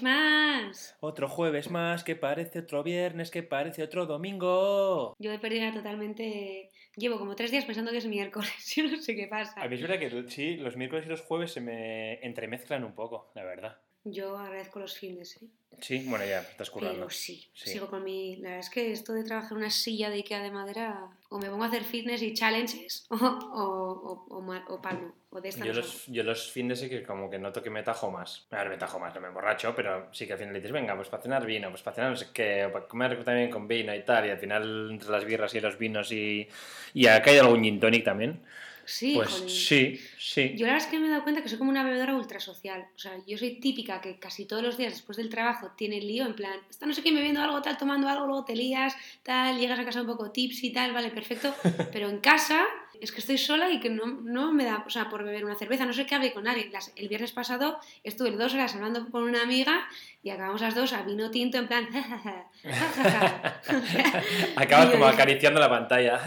¡Cayo! Otro jueves más. Otro jueves más que parece otro viernes, que parece otro domingo. Yo he perdido totalmente. Llevo como tres días pensando que es miércoles. Yo no sé qué pasa. A mí es verdad que sí, los miércoles y los jueves se me entremezclan un poco, la verdad. Yo agradezco los fines, ¿eh? Sí, bueno, ya estás currando. Pero sí, Sí. sigo con mi. La verdad es que esto de trabajar en una silla de Ikea de madera, o me pongo a hacer fitness y challenges, o, o, o, o palmo, o de esta Yo no los, yo los fines sí que como que noto que me tajo más. A ver, me tajo más, no me emborracho, pero sí que al final dices, venga, pues para cenar vino, pues para cenar no sé qué, o para comer también con vino y tal, y al final entre las birras y los vinos y, y ha caído algún gin tonic también. Sí, pues jolín. sí, sí. Yo la verdad es que me he dado cuenta que soy como una bebedora ultra social. O sea, yo soy típica que casi todos los días después del trabajo tiene lío, en plan, está no sé qué, bebiendo algo, tal, tomando algo, luego te lías, tal, llegas a casa un poco tips y tal, vale, perfecto. Pero en casa es que estoy sola y que no, no me da, o sea, por beber una cerveza, no sé qué hable con nadie. Las- el viernes pasado estuve dos horas hablando con una amiga y acabamos las dos a vino tinto en plan, Acabas como dije, acariciando la pantalla.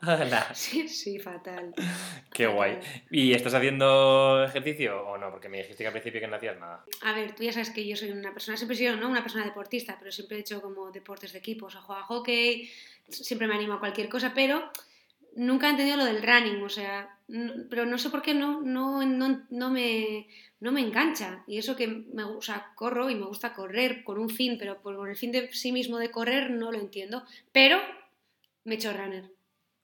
Sí, sí, fatal. Qué Fatal. guay. ¿Y estás haciendo ejercicio o no? Porque me dijiste que al principio que no hacías nada. A ver, tú ya sabes que yo soy una persona, siempre he sido ¿no? una persona deportista, pero siempre he hecho como deportes de equipo, o sea, juego a hockey, siempre me animo a cualquier cosa, pero nunca he entendido lo del running, o sea, no- pero no sé por qué no, no, no, me, no me engancha. Y eso que me, o sea, corro y me gusta correr con un fin, pero por el fin de sí mismo de correr no lo entiendo, pero me he hecho runner.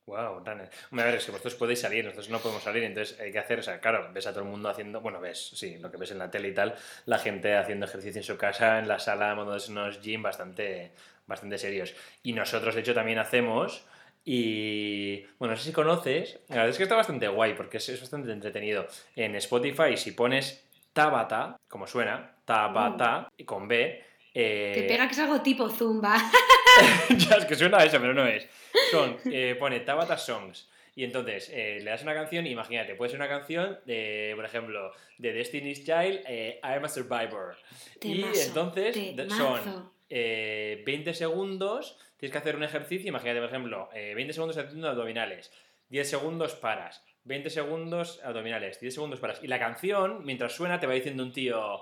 Wow, runner. Hombre, a ver, que vosotros podéis salir, nosotros no podemos salir, entonces hay que hacer, o sea, claro, ves a todo el mundo haciendo, bueno, ves, sí, lo que ves en la tele y tal, la gente haciendo ejercicio en su casa, en la sala, montándose unos gym bastante, bastante serios. Y nosotros, de hecho, también hacemos, y bueno, no sé si conoces, la verdad es que está bastante guay, porque es, es bastante entretenido. En Spotify, si pones Tabata, como suena, Tabata, y con B, eh, Te pega que es algo tipo zumba. ya es que suena a eso, pero no es. Son, eh, pone Tabata Songs. Y entonces eh, le das una canción, imagínate, puede ser una canción de, por ejemplo, de Destiny's Child, eh, I'm a Survivor. y Temazo, entonces de- temazo. son eh, 20 segundos, tienes que hacer un ejercicio, imagínate, por ejemplo, eh, 20 segundos haciendo abdominales, 10 segundos paras, 20 segundos abdominales, 10 segundos paras. Y la canción, mientras suena, te va diciendo un tío,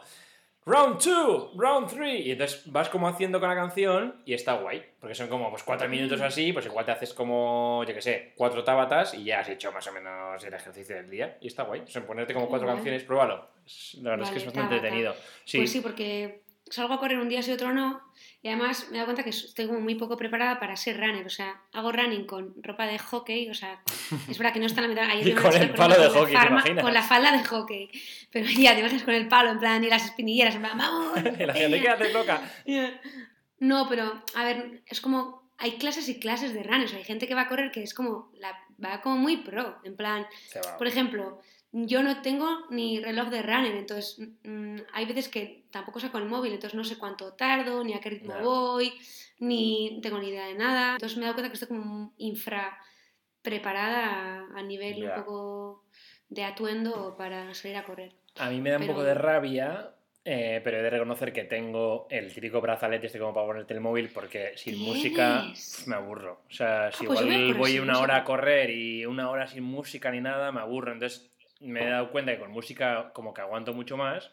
Round 2, round 3. Y entonces vas como haciendo con la canción y está guay. Porque son como pues cuatro minutos así, pues igual te haces como, yo qué sé, cuatro tabatas y ya has hecho más o menos el ejercicio del día. Y está guay. O sea, ponerte como cuatro Guay. canciones, pruébalo. La verdad es que es bastante Tabata. entretenido. Sí, Pues sí, porque salgo a correr un día sí otro no. Y además me he dado cuenta que estoy como muy poco preparada para ser runner. O sea, hago running con ropa de hockey. O sea, es verdad que no está en la mitad. Ayer Y con el palo de hockey, ¿te imaginas? Con la falda de hockey. Pero ya, te imaginas con el palo, en plan, y las espinilleras, en plan, vamos. La gente, ¿qué haces, loca? No, pero, a ver, es como. Hay clases y clases de runners. Hay gente que va a correr que es como. La, va como muy pro. En plan, por ejemplo, yo no tengo ni reloj de runner, entonces mm, hay veces que tampoco saco el móvil, entonces no sé cuánto tardo, ni a qué ritmo voy, ni tengo ni idea de nada. Entonces me he dado cuenta que estoy como infra preparada a, a nivel un poco de atuendo para salir a correr. A mí me da un poco de rabia, eh, pero he de reconocer que tengo el típico brazalete este como para ponerte el móvil porque sin música me aburro. O sea, si pues yo voy una hora a correr y una hora sin música ni nada, me aburro. Entonces me he dado cuenta que con música como que aguanto mucho más.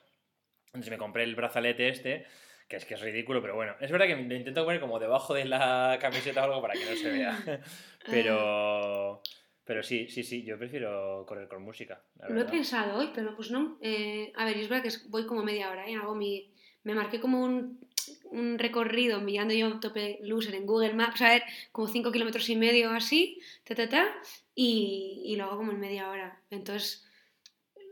Entonces me compré el brazalete este, que es que es ridículo, pero bueno. Es verdad que lo intento poner como debajo de la camiseta o algo para que no se vea. Pero... Pero sí, sí, sí, yo prefiero correr con música. la Lo he pensado hoy, pero pues no. Eh, a ver, es verdad que voy como media hora, ¿eh? Hago mi, me marqué como un, un recorrido mirando yo tope loser en Google Maps, a ver, como 5 kilómetros y medio así, ta, ta, ta, y, y lo hago como en media hora. Entonces,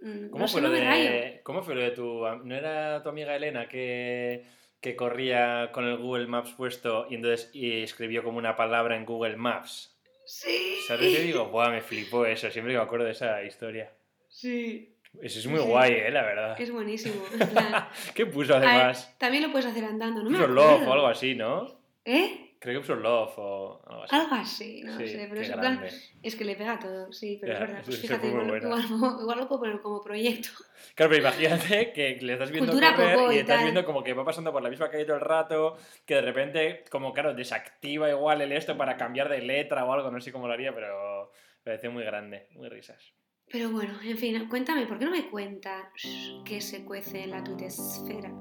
¿Cómo, no fue lo de, ¿Cómo fue lo de tu... ¿No era tu amiga Elena que, que corría con el Google Maps puesto y entonces y escribió como una palabra en Google Maps? Sí. ¿Sabes qué digo? Buah, me flipó eso, siempre me acuerdo de esa historia. Sí, Eso es muy Sí. guay, ¿eh? La verdad. es buenísimo. en plan, ¿Qué puso ver, además? también lo puedes hacer andando, ¿no? me Puso love o algo así, ¿no? ¿Eh? Creo que puso love o algo así. Algo así, no sí, sé, pero es plan, es que le pega todo, sí, pero es verdad. Pues fíjate, igual, igual- igual lo puedo poner como proyecto. Claro, pero imagínate que le estás viendo Cultura correr y y estás viendo como que va pasando por la misma calle todo el rato, que de repente, como claro, desactiva igual el esto para cambiar de letra o algo, no sé cómo lo haría, pero me parece muy grande, muy risas. Pero bueno, en fin, cuéntame, ¿por qué no me cuentas qué se cuece en la tuitesfera?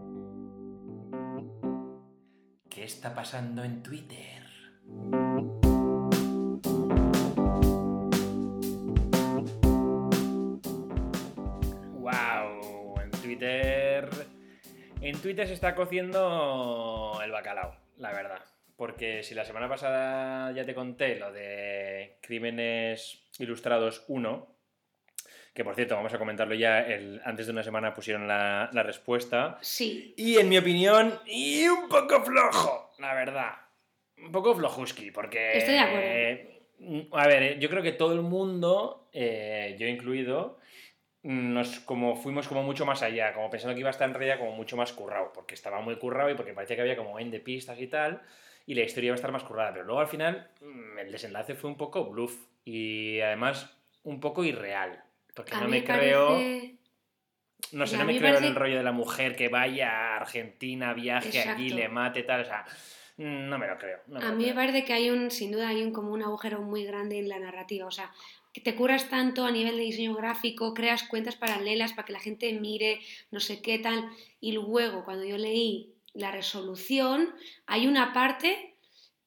¿Qué está pasando en Twitter? ¡Wow! En Twitter. En Twitter se está cociendo el bacalao, la verdad. Porque si la semana pasada ya te conté lo de Crímenes Ilustrados 1, que por cierto, vamos a comentarlo ya, el, antes de una semana pusieron la, la respuesta. Sí. Y en mi opinión, y un poco flojo, la verdad. Un poco flojuski, porque... Estoy de acuerdo. eh, a ver, yo creo que todo el mundo, eh, yo incluido, nos como fuimos como mucho más allá, como pensando que iba a estar en realidad como mucho más currado, porque estaba muy currado y porque parecía que había como end de pistas y tal, y la historia iba a estar más currada, pero luego al final mm, el desenlace fue un poco bluff y además un poco irreal, porque A no me me creo... parece- No sé, no me creo en el rollo de la mujer que vaya a Argentina, viaje allí, Exacto. le mate, tal, o sea, no me lo creo. no me A lo mí me parece que hay un, sin duda, hay un, como un agujero muy grande en la narrativa. O sea, que te curas tanto a nivel de diseño gráfico, creas cuentas paralelas para que la gente mire no sé qué tal. Y luego, cuando yo leí la resolución, hay una parte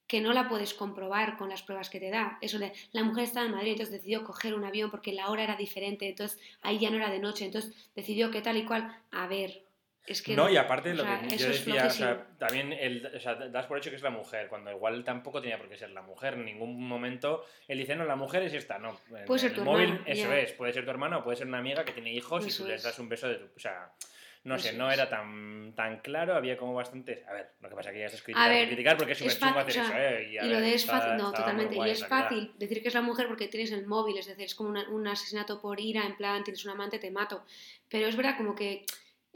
que no la puedes comprobar con las pruebas que te da. Eso de la mujer estaba en Madrid, entonces decidió coger un avión porque la hora era diferente, entonces ahí ya no era de noche, entonces decidió que tal y cual. A ver, es que No, y aparte lo sea, que yo decía, o sea, también el, o sea, das por hecho que es la mujer, cuando igual tampoco tenía por qué ser la mujer. En ningún momento él dice, no, la mujer es esta, no. En Puede ser el tu móvil, hermana, eso es, puede ser tu hermana o puede ser una amiga que tiene hijos y tú les es. das un beso de tu. O sea, no sé, Eso no es. era tan, tan claro, había como bastantes. A ver, lo que pasa que ya criticando, ver, criticar porque es es súper chungo hacer eso, ¿eh? Y, a Y lo ver, de es está- fácil, no, totalmente. guay, y es fácil decir que es la mujer porque tienes el móvil, es decir, es como una- un asesinato por ira, en plan, tienes un amante, te mato. Pero es verdad como que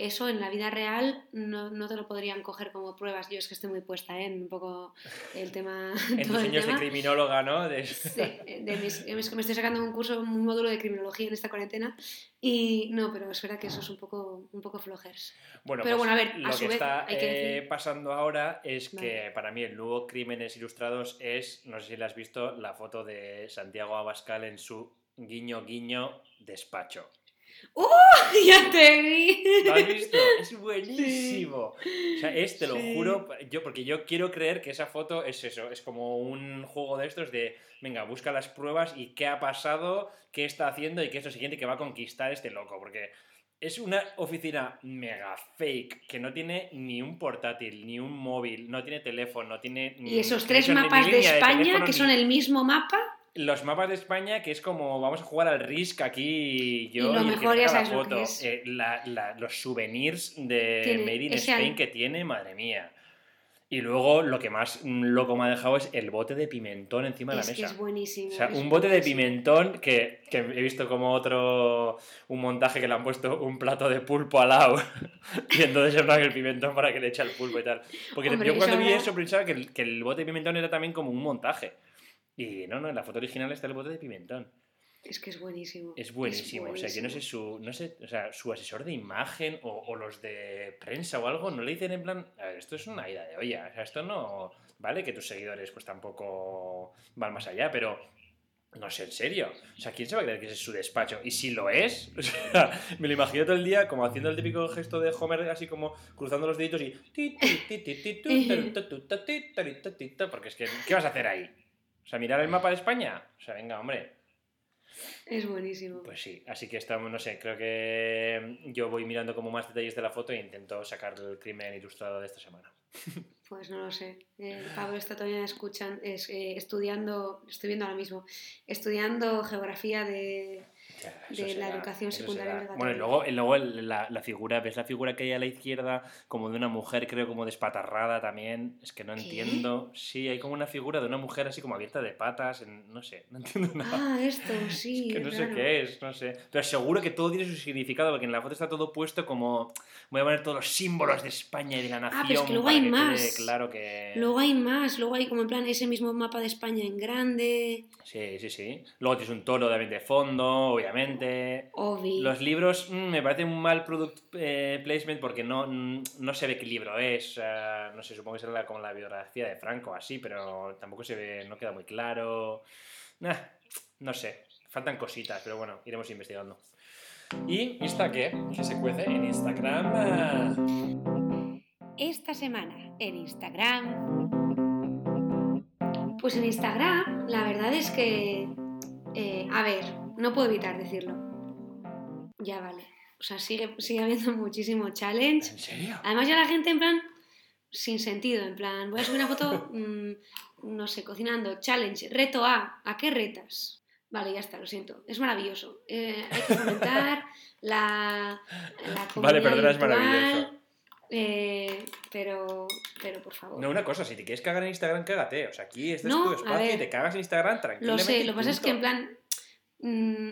eso en la vida real no, no te lo podrían coger como pruebas. Yo es que estoy muy puesta ¿eh? en un poco el tema. En todo tus el años de tema. criminóloga, ¿no? De- Sí, de mis- me estoy sacando un curso, un módulo de criminología en esta cuarentena. Y no, pero es verdad que eso es un poco, un poco flojers. Bueno, Pero pues bueno, a ver, a lo su que vez, está hay que eh, pasando ahora es que para mí el nuevo Crímenes Ilustrados es, no sé si la has visto, la foto de Santiago Abascal en su guiño guiño despacho. ¡Uh! ¡Ya te vi! ¿Lo has visto? Es buenísimo. O sea, es, te lo Sí. juro, yo, porque yo quiero creer que esa foto es eso, es como un juego de estos de, venga, busca las pruebas y qué ha pasado, qué está haciendo y qué es lo siguiente que va a conquistar este loco, porque es una oficina mega fake que no tiene ni un portátil, ni un móvil, no tiene teléfono, no tiene... Y esos tres mapas de España, teléfono, que ni- son el mismo mapa, los mapas de España, que es como vamos a jugar al Risk aquí yo Y lo que mejor ya la sabes lo que foto. es. Eh, la- la- los souvenirs de Tiene Made in Spain al- que tiene, madre mía. Y luego lo que más loco me ha dejado es el bote de pimentón encima de es la que mesa. es buenísimo. O sea, un bote de pimentón que, que he visto como otro, un montaje que le han puesto un plato de pulpo al lado y entonces se el pimentón para que le eche el pulpo y tal. Porque Hombre, yo cuando vi ahora- eso pensaba que el, que el bote de pimentón era también como un montaje. Y no, no, en la foto original está el bote de pimentón. Es que es buenísimo. Es buenísimo. O sea, yo no sé su, no sé, o sea, su asesor de imagen o, o los de prensa o algo, no le dicen en plan, a ver, esto es una ida de olla. O sea, esto no. Vale, que tus seguidores pues tampoco van más allá, pero no sé, en serio. O sea, ¿quién se va a creer que ese es su despacho? Y si lo es, o sea, me lo imagino todo el día como haciendo el típico gesto de Homer, así como cruzando los deditos y. Porque es que, ¿qué vas a hacer ahí? O sea, mirar el mapa de España. O sea, venga, hombre. Es buenísimo. Pues sí, así que estamos, no sé, creo que yo voy mirando como más detalles de la foto e intento sacar el crimen ilustrado de esta semana. Pues no lo sé. El Pablo está todavía escuchan, es, eh, estudiando, estoy viendo ahora mismo, estudiando geografía de, Ya, de la educación secundaria obligatoria. Bueno, y luego, y luego la, la figura, ¿ves la figura que hay a la izquierda como de una mujer, creo, como despatarrada también? Es que no ¿Qué? entiendo. Sí, hay como una figura de una mujer así como abierta de patas, en- no sé, no entiendo nada. Ah, esto, sí. Es que no sé qué es, no sé. Pero seguro que todo tiene su significado, porque en la foto está todo puesto como. Voy a poner todos los símbolos de España y de la nación. Ah, pero es que luego hay que quede más. claro que. Luego hay más, luego hay como en plan ese mismo mapa de España en grande, Sí, sí, sí. Luego tienes un toro de, de fondo, obviamente. Obi. Los libros mm, me parece un mal product eh, placement porque no, mm, no se ve qué libro es. no sé, supongo que será como la biografía de Franco, así, pero tampoco se ve, no queda muy claro. Nah, no sé. faltan cositas, pero bueno, iremos investigando. ¿Y Insta qué? ¿Qué se cuece en Instagram? Esta semana en Instagram. Pues en Instagram, la verdad es que. eh, a ver, no puedo evitar decirlo. Ya vale. O sea, sigue, sigue habiendo muchísimo challenge. ¿En serio? Además ya la gente en plan sin sentido, en plan, voy a subir una foto, mm, no sé, cocinando, challenge, reto A, ¿a qué retas? Vale, ya está, lo siento, es maravilloso. Eh, hay que fomentar la, la Vale, perdona, es maravilloso. eh, pero, pero por favor. No, una cosa, si te quieres cagar en Instagram, cágate. O sea, aquí este No, es tu espacio y te cagas en Instagram Lo tranquilamente. sé, lo que pasa es que en plan. Mm,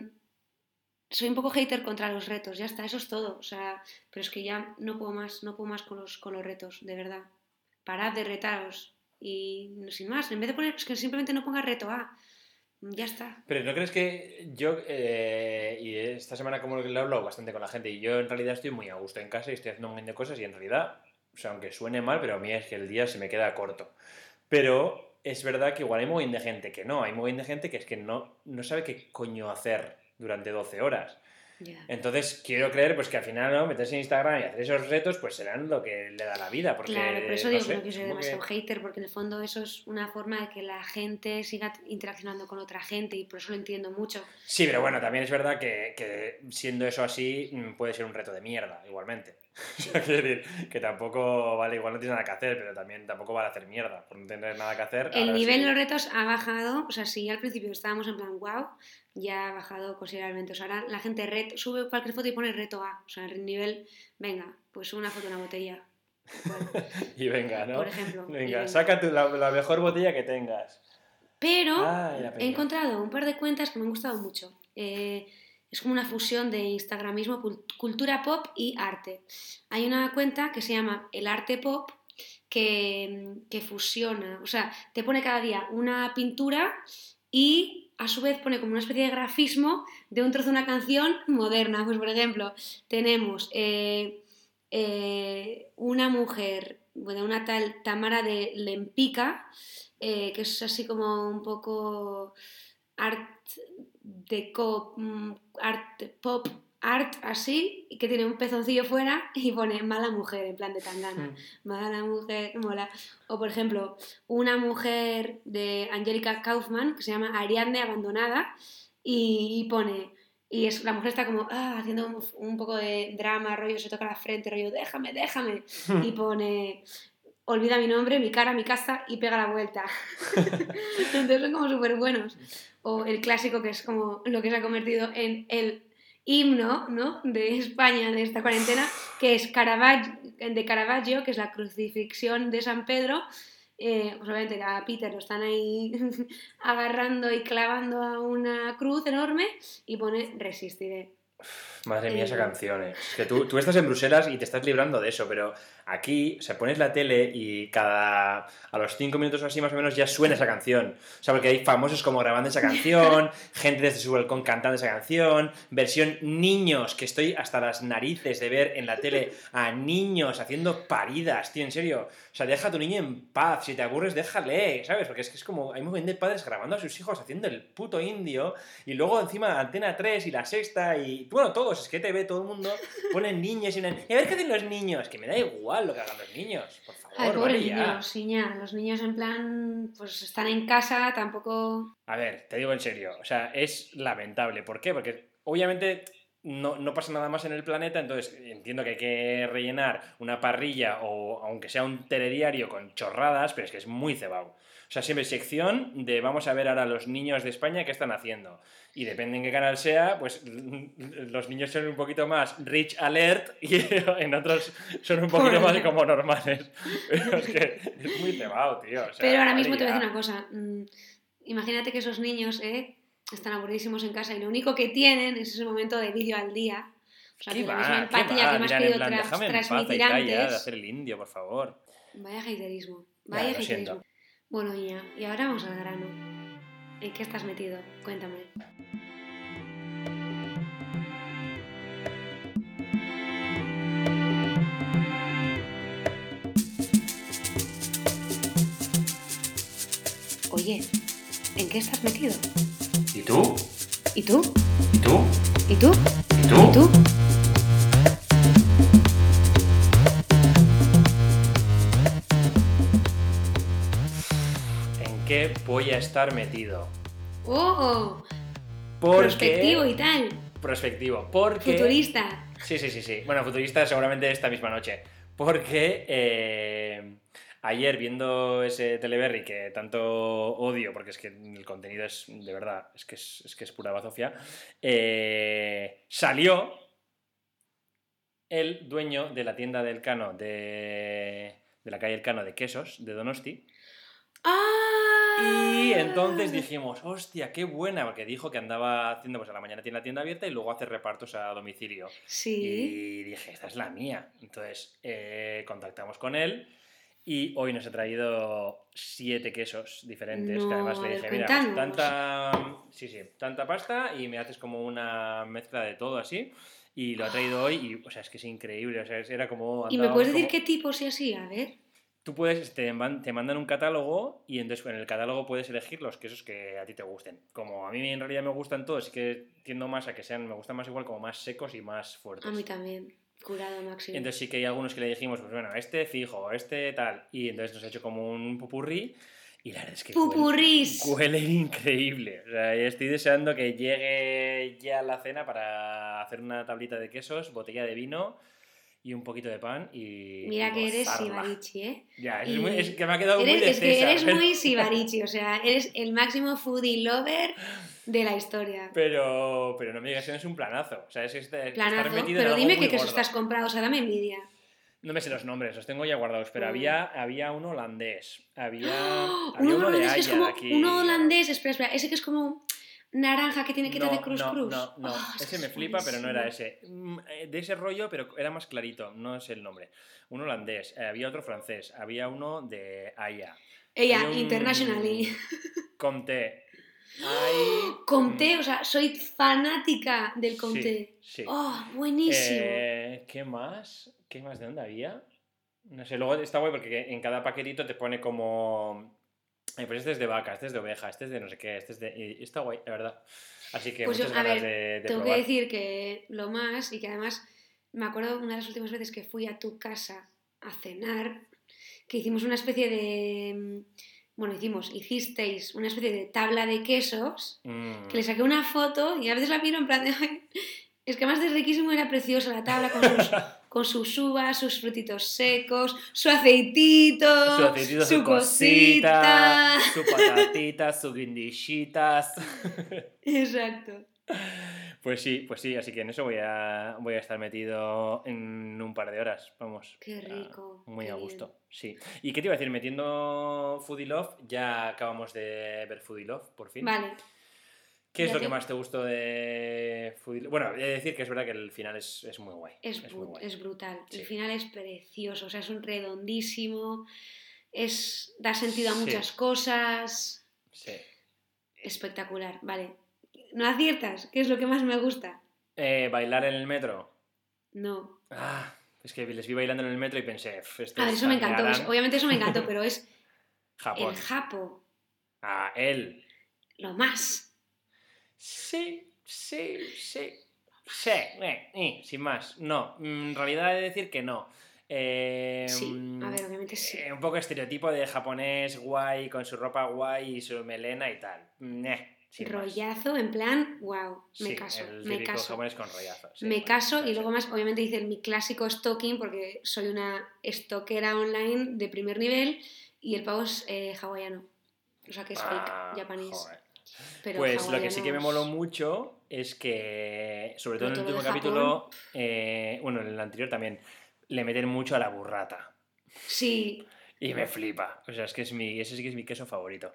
soy un poco hater contra los retos, ya está, eso es todo. O sea, pero es que ya no puedo más, no puedo más con los, con los retos, de verdad. Parad de retaros. Y sin más, en vez de poner, que simplemente no ponga reto A. Ya está. Pero ¿no crees que yo, eh, y esta semana como lo hablo bastante con la gente, y yo en realidad estoy muy a gusto en casa y estoy haciendo un montón de cosas y en realidad, o sea, aunque suene mal, pero a mí es que el día se me queda corto. Pero es verdad que igual hay muy de gente que no, hay muy de gente que es que no, no sabe qué coño hacer durante 12 horas. Entonces quiero creer pues que al final no meterse en Instagram y hacer esos retos pues serán lo que le da la vida. Porque, claro, por eso no digo sé, que no ser como que- demasiado hater, porque en el fondo eso es una forma de que la gente siga interaccionando con otra gente y por eso lo entiendo mucho. Sí, pero bueno, también es verdad que, que siendo eso así mm, puede ser un reto de mierda, igualmente. Quiero decir que tampoco, vale, igual no tienes nada que hacer, pero también tampoco vale hacer mierda por no tener nada que hacer. El nivel sí. de los retos ha bajado, o sea, si al principio estábamos en plan wow, ya ha bajado considerablemente. O sea, ahora la gente reto, sube cualquier foto y pone reto A. O sea, el nivel, venga, pues una foto de una botella. Bueno, Y venga, ¿no? por ejemplo. Venga, saca tu- la, la mejor botella que tengas. Pero la he encontrado un par de cuentas que me han gustado mucho. Eh, es como una fusión de Instagramismo, cul- cultura pop y arte. Hay una cuenta que se llama El Arte Pop que, que fusiona, o sea, te pone cada día una pintura y a su vez pone como una especie de grafismo de un trozo de una canción moderna. Pues por ejemplo, tenemos eh, eh, una mujer, bueno, una tal Tamara de Lempica, eh, que es así como un poco art deco, mm, art pop art así, que tiene un pezoncillo fuera y pone mala mujer en plan de tangana. Mala mujer, mola. O por ejemplo, una mujer de Angélica Kaufman que se llama Ariadne Abandonada y, y pone, y es, la mujer está como ah, haciendo un, un poco de drama, rollo, se toca la frente, rollo, déjame, déjame. Y pone, olvida mi nombre, mi cara, mi casa y pega la vuelta. Entonces son como súper buenos. O el clásico que es como lo que se ha convertido en el himno ¿no? de España de esta cuarentena, que es Caravaggio, de Caravaggio, que es la crucifixión de San Pedro. Eh, pues obviamente a Peter lo están ahí agarrando y clavando a una cruz enorme y pone resistiré. Madre mía, esa Eh. canción. eh. Es que tú, tú estás en Bruselas y te estás librando de eso, pero aquí, o sea, pones la tele y cada. a los cinco minutos o así más o menos ya suena esa canción. O sea, porque hay famosos como grabando esa canción, gente desde su balcón cantando esa canción, versión niños, que estoy hasta las narices de ver en la tele a niños haciendo paridas, tío, en serio. O sea, deja a tu niño en paz, si te aburres, déjale, ¿sabes? Porque es que es como. hay muy bien de padres grabando a sus hijos haciendo el puto indio y luego encima Antena 3 y la sexta y. Bueno, todos, es que te ve todo el mundo, ponen niños y, ponen, "¿Y a ver qué hacen los niños, que me da igual lo que hagan los niños, por favor. Ay, vale niños. Los niños en plan, pues están en casa, tampoco... A ver, te digo en serio, o sea, es lamentable. ¿Por qué? Porque obviamente no, no pasa nada más en el planeta, entonces entiendo que hay que rellenar una parrilla o aunque sea un telediario con chorradas, pero es que es muy cebado. O sea, siempre sección de vamos a ver ahora los niños de España qué están haciendo. Y depende en qué canal sea, pues los niños son un poquito más rich alert y en otros son un poquito más como normales. Pero es que es muy cebado, tío. o sea, Pero ahora mismo te voy a ya. decir una cosa. mm, imagínate que esos niños eh, están aburridísimos en casa y lo único que tienen es ese momento de vídeo al día. O sea, ¿Qué que la va? misma ¿Qué empatía va? que me has querido transmitir ya, de hacer el indio, por favor. Vaya haterismo. Ya, Vaya lo haterismo. Bueno, niña, y ahora vamos al grano. ¿En qué estás metido? Cuéntame. Oye, ¿en qué estás metido? ¿Y tú? ¿Y tú? ¿Y tú? ¿Y tú? ¿Y tú? ¿Y tú? Voy a estar metido? ¡Oh! Porque... Prospectivo y tal. Prospectivo. Porque... Futurista. Sí, sí, sí, sí. Bueno, futurista seguramente esta misma noche. Porque eh, ayer viendo ese Teleberry que tanto odio, porque es que el contenido es, de verdad, es que es, es que es pura bazofia, eh, salió el dueño de la tienda del Cano de, de la calle El Cano de quesos, de Donosti. ¡Ah! Y entonces dijimos, hostia, qué buena, porque dijo que andaba haciendo, pues a la mañana tiene la tienda abierta y luego hace repartos a domicilio. Sí. Y dije, esta es la mía. Entonces eh, contactamos con él y hoy nos ha traído siete quesos diferentes. que además le dije, mira, cuéntanos". tanta, sí, sí, tanta pasta y me haces como una mezcla de todo así. Y lo ha traído hoy y, o sea, es que es increíble. O sea, era como... ¿Y me puedes decir qué tipos y así? A ver. Tú puedes, te, te mandan un catálogo y entonces en el catálogo puedes elegir los quesos que a ti te gusten. Como a mí en realidad me gustan todos, sí que tiendo más a que sean, me gustan más igual como más secos y más fuertes. A mí también. Curado máximo. Entonces sí que hay algunos que le dijimos, pues bueno, este fijo, este tal. Y entonces nos ha hecho como un pupurrí. Y la verdad es que Pupurrís. huele increíble. O sea, estoy deseando que llegue ya la cena para hacer una tablita de quesos, botella de vino y un poquito de pan y Mira y que eres. Sibarichi, ¿eh? Ya, es, Y muy- es que me ha quedado muy Eres, de es que eres muy Sibarichi, o sea, eres el máximo foodie lover de la historia. Pero, pero no me digas que no es un planazo. O sea, es este- estar Planazo, pero dime muy qué te has comprado, o sea, dame envidia. No me sé los nombres, los tengo ya guardados, pero Mm. había, había uno holandés. Había, ¡Oh! había Uno uno de holandés que es como aquí. uno holandés, espera, espera, ese que es como naranja que tiene que no, de cruz no, cruz. No, no, Oh, es ese me es flipa, pero no era ese. Mm, eh, De ese rollo, pero era más clarito, no sé el nombre. Un holandés, eh, había otro francés, había uno de Haya. Ella, un internationally. Comté. Hay... Comté, mm, o sea, soy fanática del Comté. Sí, sí. Oh, buenísimo. Eh, ¿Qué más? ¿Qué más de dónde había? No sé, luego está guay porque en cada paquetito te pone como. Pues este es de vaca, este es de oveja, este es de no sé qué, este es de. y está guay, la verdad. Así que Pues yo, muchas a ganas ver, de, de Tengo probar. que decir que lo más, y que además me acuerdo una de las últimas veces que fui a tu casa a cenar, que hicimos una especie de. mm, Bueno, hicimos, hicisteis una especie de tabla de quesos, Mm. que le saqué una foto y a veces la miro en plan de. "Ay, es que además de riquísimo era preciosa la tabla con sus, con sus uvas, sus frutitos secos, su aceitito, Su aceitito, su, cosita, su patatita, su guindillitas. Exacto. Pues sí, pues sí, así que en eso voy a, voy a estar metido en un par de horas, vamos. Qué Ah, rico, Muy qué a bien. gusto, sí. ¿Y qué te iba a decir? Metiendo Foodie Love, ya acabamos de ver Foodie Love, por fin. Vale. ¿Qué es lo que más te gustó de? Bueno, he de decir que es verdad que el final es, es muy guay. Es, muy bru- guay. es brutal. Sí. El final es precioso, o sea, es un redondísimo, es, da sentido a Sí. muchas cosas. Sí. Espectacular, vale. ¿No aciertas? ¿Qué es lo que más me gusta? Eh, ¿Bailar en el metro? No. Ah, es que les vi bailando en el metro y pensé, "F, esto A ver, es eso me encantó. Obviamente eso me encantó, pero es Japón. el Japo, Ah, él. lo más. Sí, sí, sí. Sí, eh, eh, sin más. No, mm, en realidad he de decir que no. Eh, Sí, a ver, obviamente sí. eh, un poco estereotipo de japonés guay, con su ropa guay y su melena y tal. Mm, eh, más. Rollazo, en plan, wow, me Sí, caso, el me caso. japonés con rollazo. sí, me bueno, caso y luego más, obviamente hice mi clásico stalking porque soy una stalkera online de primer nivel y el pavo es eh, hawaiano. O sea que es Ah, fake, japonés. Pero Pues lo que sí que me moló mucho es que, sobre todo en el último capítulo, eh, bueno, en el anterior también, le meten mucho a la burrata. Sí, Y me flipa. O sea, es que es mi, ese sí que es mi queso favorito.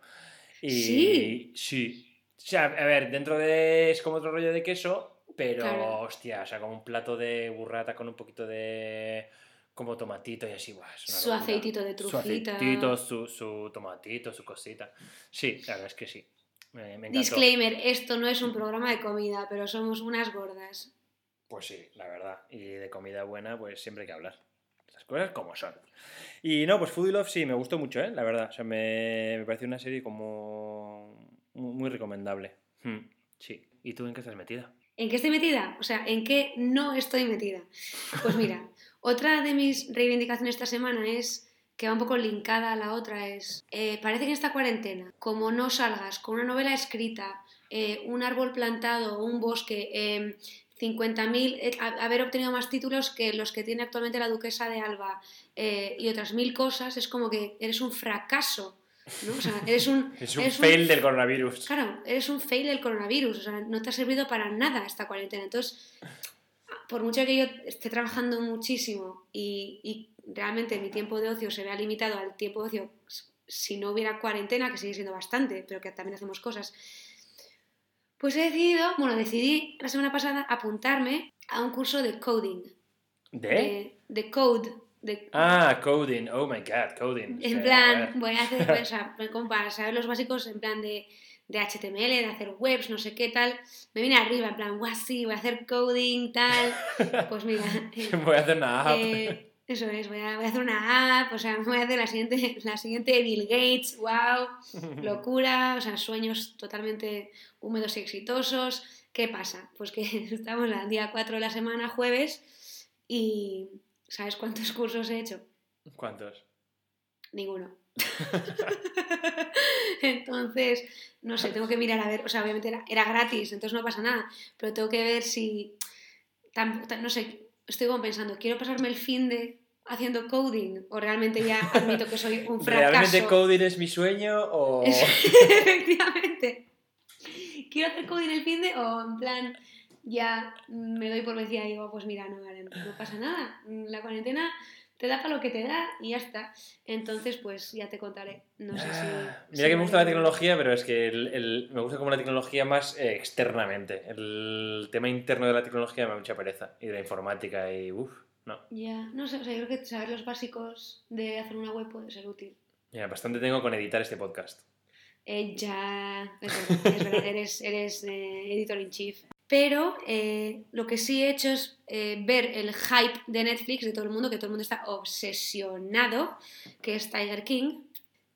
Y Sí. Sí. O sea, a ver, dentro de. Es como otro rollo de queso, pero Claro. hostia, o sea, como un plato de burrata con un poquito de. como tomatito y así, guau, su locura. aceitito de Su trufita. aceitito, su, su tomatito, su cosita. Sí, la verdad es que sí. Me, me encantó. Disclaimer, esto no es un programa de comida, pero somos unas gordas. Pues sí, la verdad. Y de comida buena, pues siempre hay que hablar. Las cosas como son. Y no, pues Foodie Love sí, me gustó mucho, ¿eh? La verdad. O sea, me, me pareció una serie como muy, muy recomendable. Hmm, sí. ¿Y tú en qué estás metida? ¿En qué estoy metida? O sea, ¿en qué no estoy metida? Pues mira, otra de mis reivindicaciones esta semana es que va un poco linkada a la otra es, eh, parece que en esta cuarentena, como no salgas con una novela escrita, eh, un árbol plantado, un bosque, eh, 50.000, eh, haber obtenido más títulos que los que tiene actualmente la duquesa de Alba eh, y otras mil cosas, es como que eres un fracaso. ¿no? O sea, eres un, Es un eres fail del coronavirus. Claro, eres un fail del coronavirus, o sea, no te ha servido para nada esta cuarentena. Entonces, por mucho que yo esté trabajando muchísimo y, y realmente mi tiempo de ocio se vea limitado al tiempo de ocio si no hubiera cuarentena, que sigue siendo bastante, pero que también hacemos cosas, pues he decidido, bueno, decidí la semana pasada apuntarme a un curso de coding, ¿De? de, de code, de, Ah, coding. Oh my god, coding. en Eh, plan, voy a hacer, o sea, como para saber los básicos en plan de, de HTML, de hacer webs, no sé qué tal, me vine arriba, en plan, guau, sí, voy a hacer coding, tal, pues mira, eh, Voy a hacer una app. eh, eso es, voy a, voy a hacer una app, o sea, voy a hacer la siguiente, la siguiente Bill Gates, wow, locura, o sea, sueños totalmente húmedos y exitosos. ¿Qué pasa? Pues que estamos al día 4 de la semana, jueves, y ¿sabes cuántos cursos he hecho? ¿Cuántos? Ninguno. entonces, no sé, tengo que mirar a ver, o sea, obviamente era, era gratis, entonces no pasa nada, pero tengo que ver si, no sé, estoy como pensando, ¿quiero pasarme el fin de haciendo coding o realmente ya admito que soy un fracaso? ¿Realmente coding es mi sueño o...? Efectivamente. ¿Quiero hacer coding el fin de o en plan ya me doy por vencida y digo, pues mira, no, vale, no pasa nada. La cuarentena te da para lo que te da y ya está. Entonces, pues ya te contaré. No sé si. Ah, si Mira que me gusta la tecnología, pero es que el- el- me gusta como la tecnología más eh, externamente. El tema interno de la tecnología me da mucha pereza. Y de la informática y uff, no. Ya, no sé, o sea, yo creo que saber los básicos de hacer una web puede ser útil. Mira, bastante tengo con editar este podcast. Eh, ya, es verdad, es verdad, eres, eres eh, editor in chief. Pero eh, lo que sí he hecho es eh, ver el hype de Netflix, de todo el mundo, que todo el mundo está obsesionado, que es Tiger King.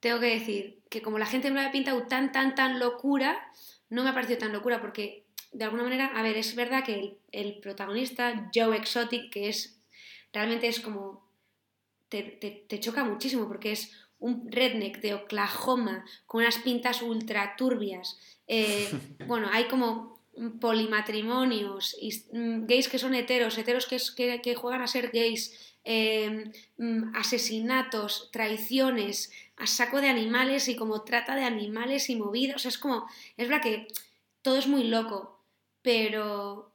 Tengo que decir que como la gente me lo había pintado tan, tan, tan locura, no me ha parecido tan locura porque de alguna manera, a ver, es verdad que el, el protagonista, Joe Exotic, que es realmente es como te, te- te choca muchísimo porque es un redneck de Oklahoma con unas pintas ultra turbias. Eh, bueno, hay como polimatrimonios, mm, gays que son heteros, heteros que, es- que, que juegan a ser gays, eh, mm, asesinatos, traiciones, a saco de animales y como trata de animales y. O sea, es como, es verdad que todo es muy loco, pero...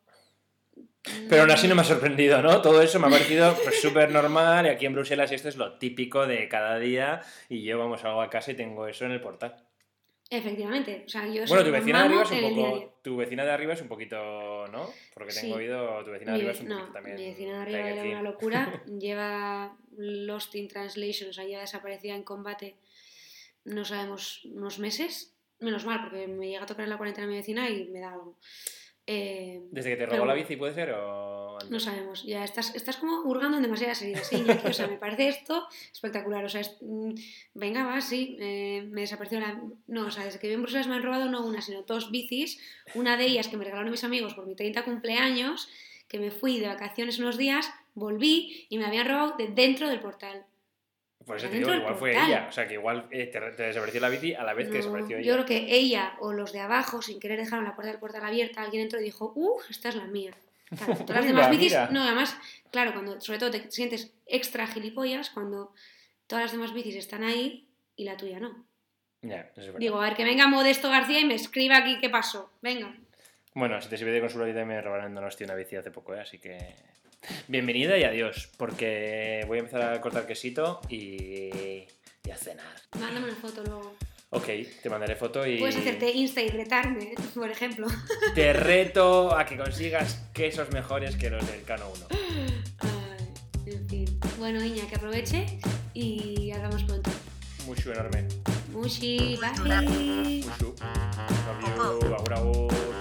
Pero aún así no me ha sorprendido, ¿no? Todo eso me ha parecido pues, súper normal y aquí en Bruselas esto es lo típico de cada día y yo, vamos, salgo a casa y tengo eso en el portal. Efectivamente, o sea, yo Bueno, tu vecina de arriba es un poco... Tu vecina de arriba es un poquito, ¿no? Porque tengo Sí. oído, tu vecina de arriba es un no, poquito también... mi vecina de arriba era una locura. Lleva Lost in Translation, o sea, lleva desaparecida en combate, no sabemos, unos meses. Menos mal, porque me llega a tocar en la cuarentena mi vecina y me da algo. Eh, ¿Desde que te Pero robó la bici puede ser o...? antes? no sabemos, ya estás, estás como hurgando en demasiadas heridas. Sí, o sea, me parece esto espectacular. O sea, es- mm, venga, va, sí, eh, me desapareció la. No, o sea, desde que vivo en Bruselas me han robado no una, sino dos bicis. Una de ellas que me regalaron mis amigos por mi 30 cumpleaños, que me fui de vacaciones unos días, volví y me habían robado de dentro del portal. Por eso te digo, igual fue ella. O sea, que igual eh, te, te desapareció la bici a la vez que No, desapareció yo ella. creo que ella o los de abajo, sin querer, dejaron la puerta del portal abierta. Alguien entró y dijo, ¡Uh, esta es la mía! Claro, todas las demás bicis, no, además, claro, cuando sobre todo te sientes extra gilipollas cuando todas las demás bicis están ahí y la tuya no. Ya, eso es. Digo, a ver, que venga Modesto García y me escriba aquí qué pasó. Venga. Bueno, si te sirve de consuelo, yo también me robaron en Donosti una bici hace poco, ¿eh? así que... Bienvenida y adiós, porque voy a empezar a cortar quesito y... y a cenar. Mándame una foto luego. Ok, te mandaré foto y... Puedes hacerte Insta y retarme, por ejemplo. Te reto a que consigas quesos mejores que los del Cano 1. Ay, en fin. Bueno, Iña, que aproveche y hablamos pronto. Mucho enorme. Mushi, bye. Mucho. Agur.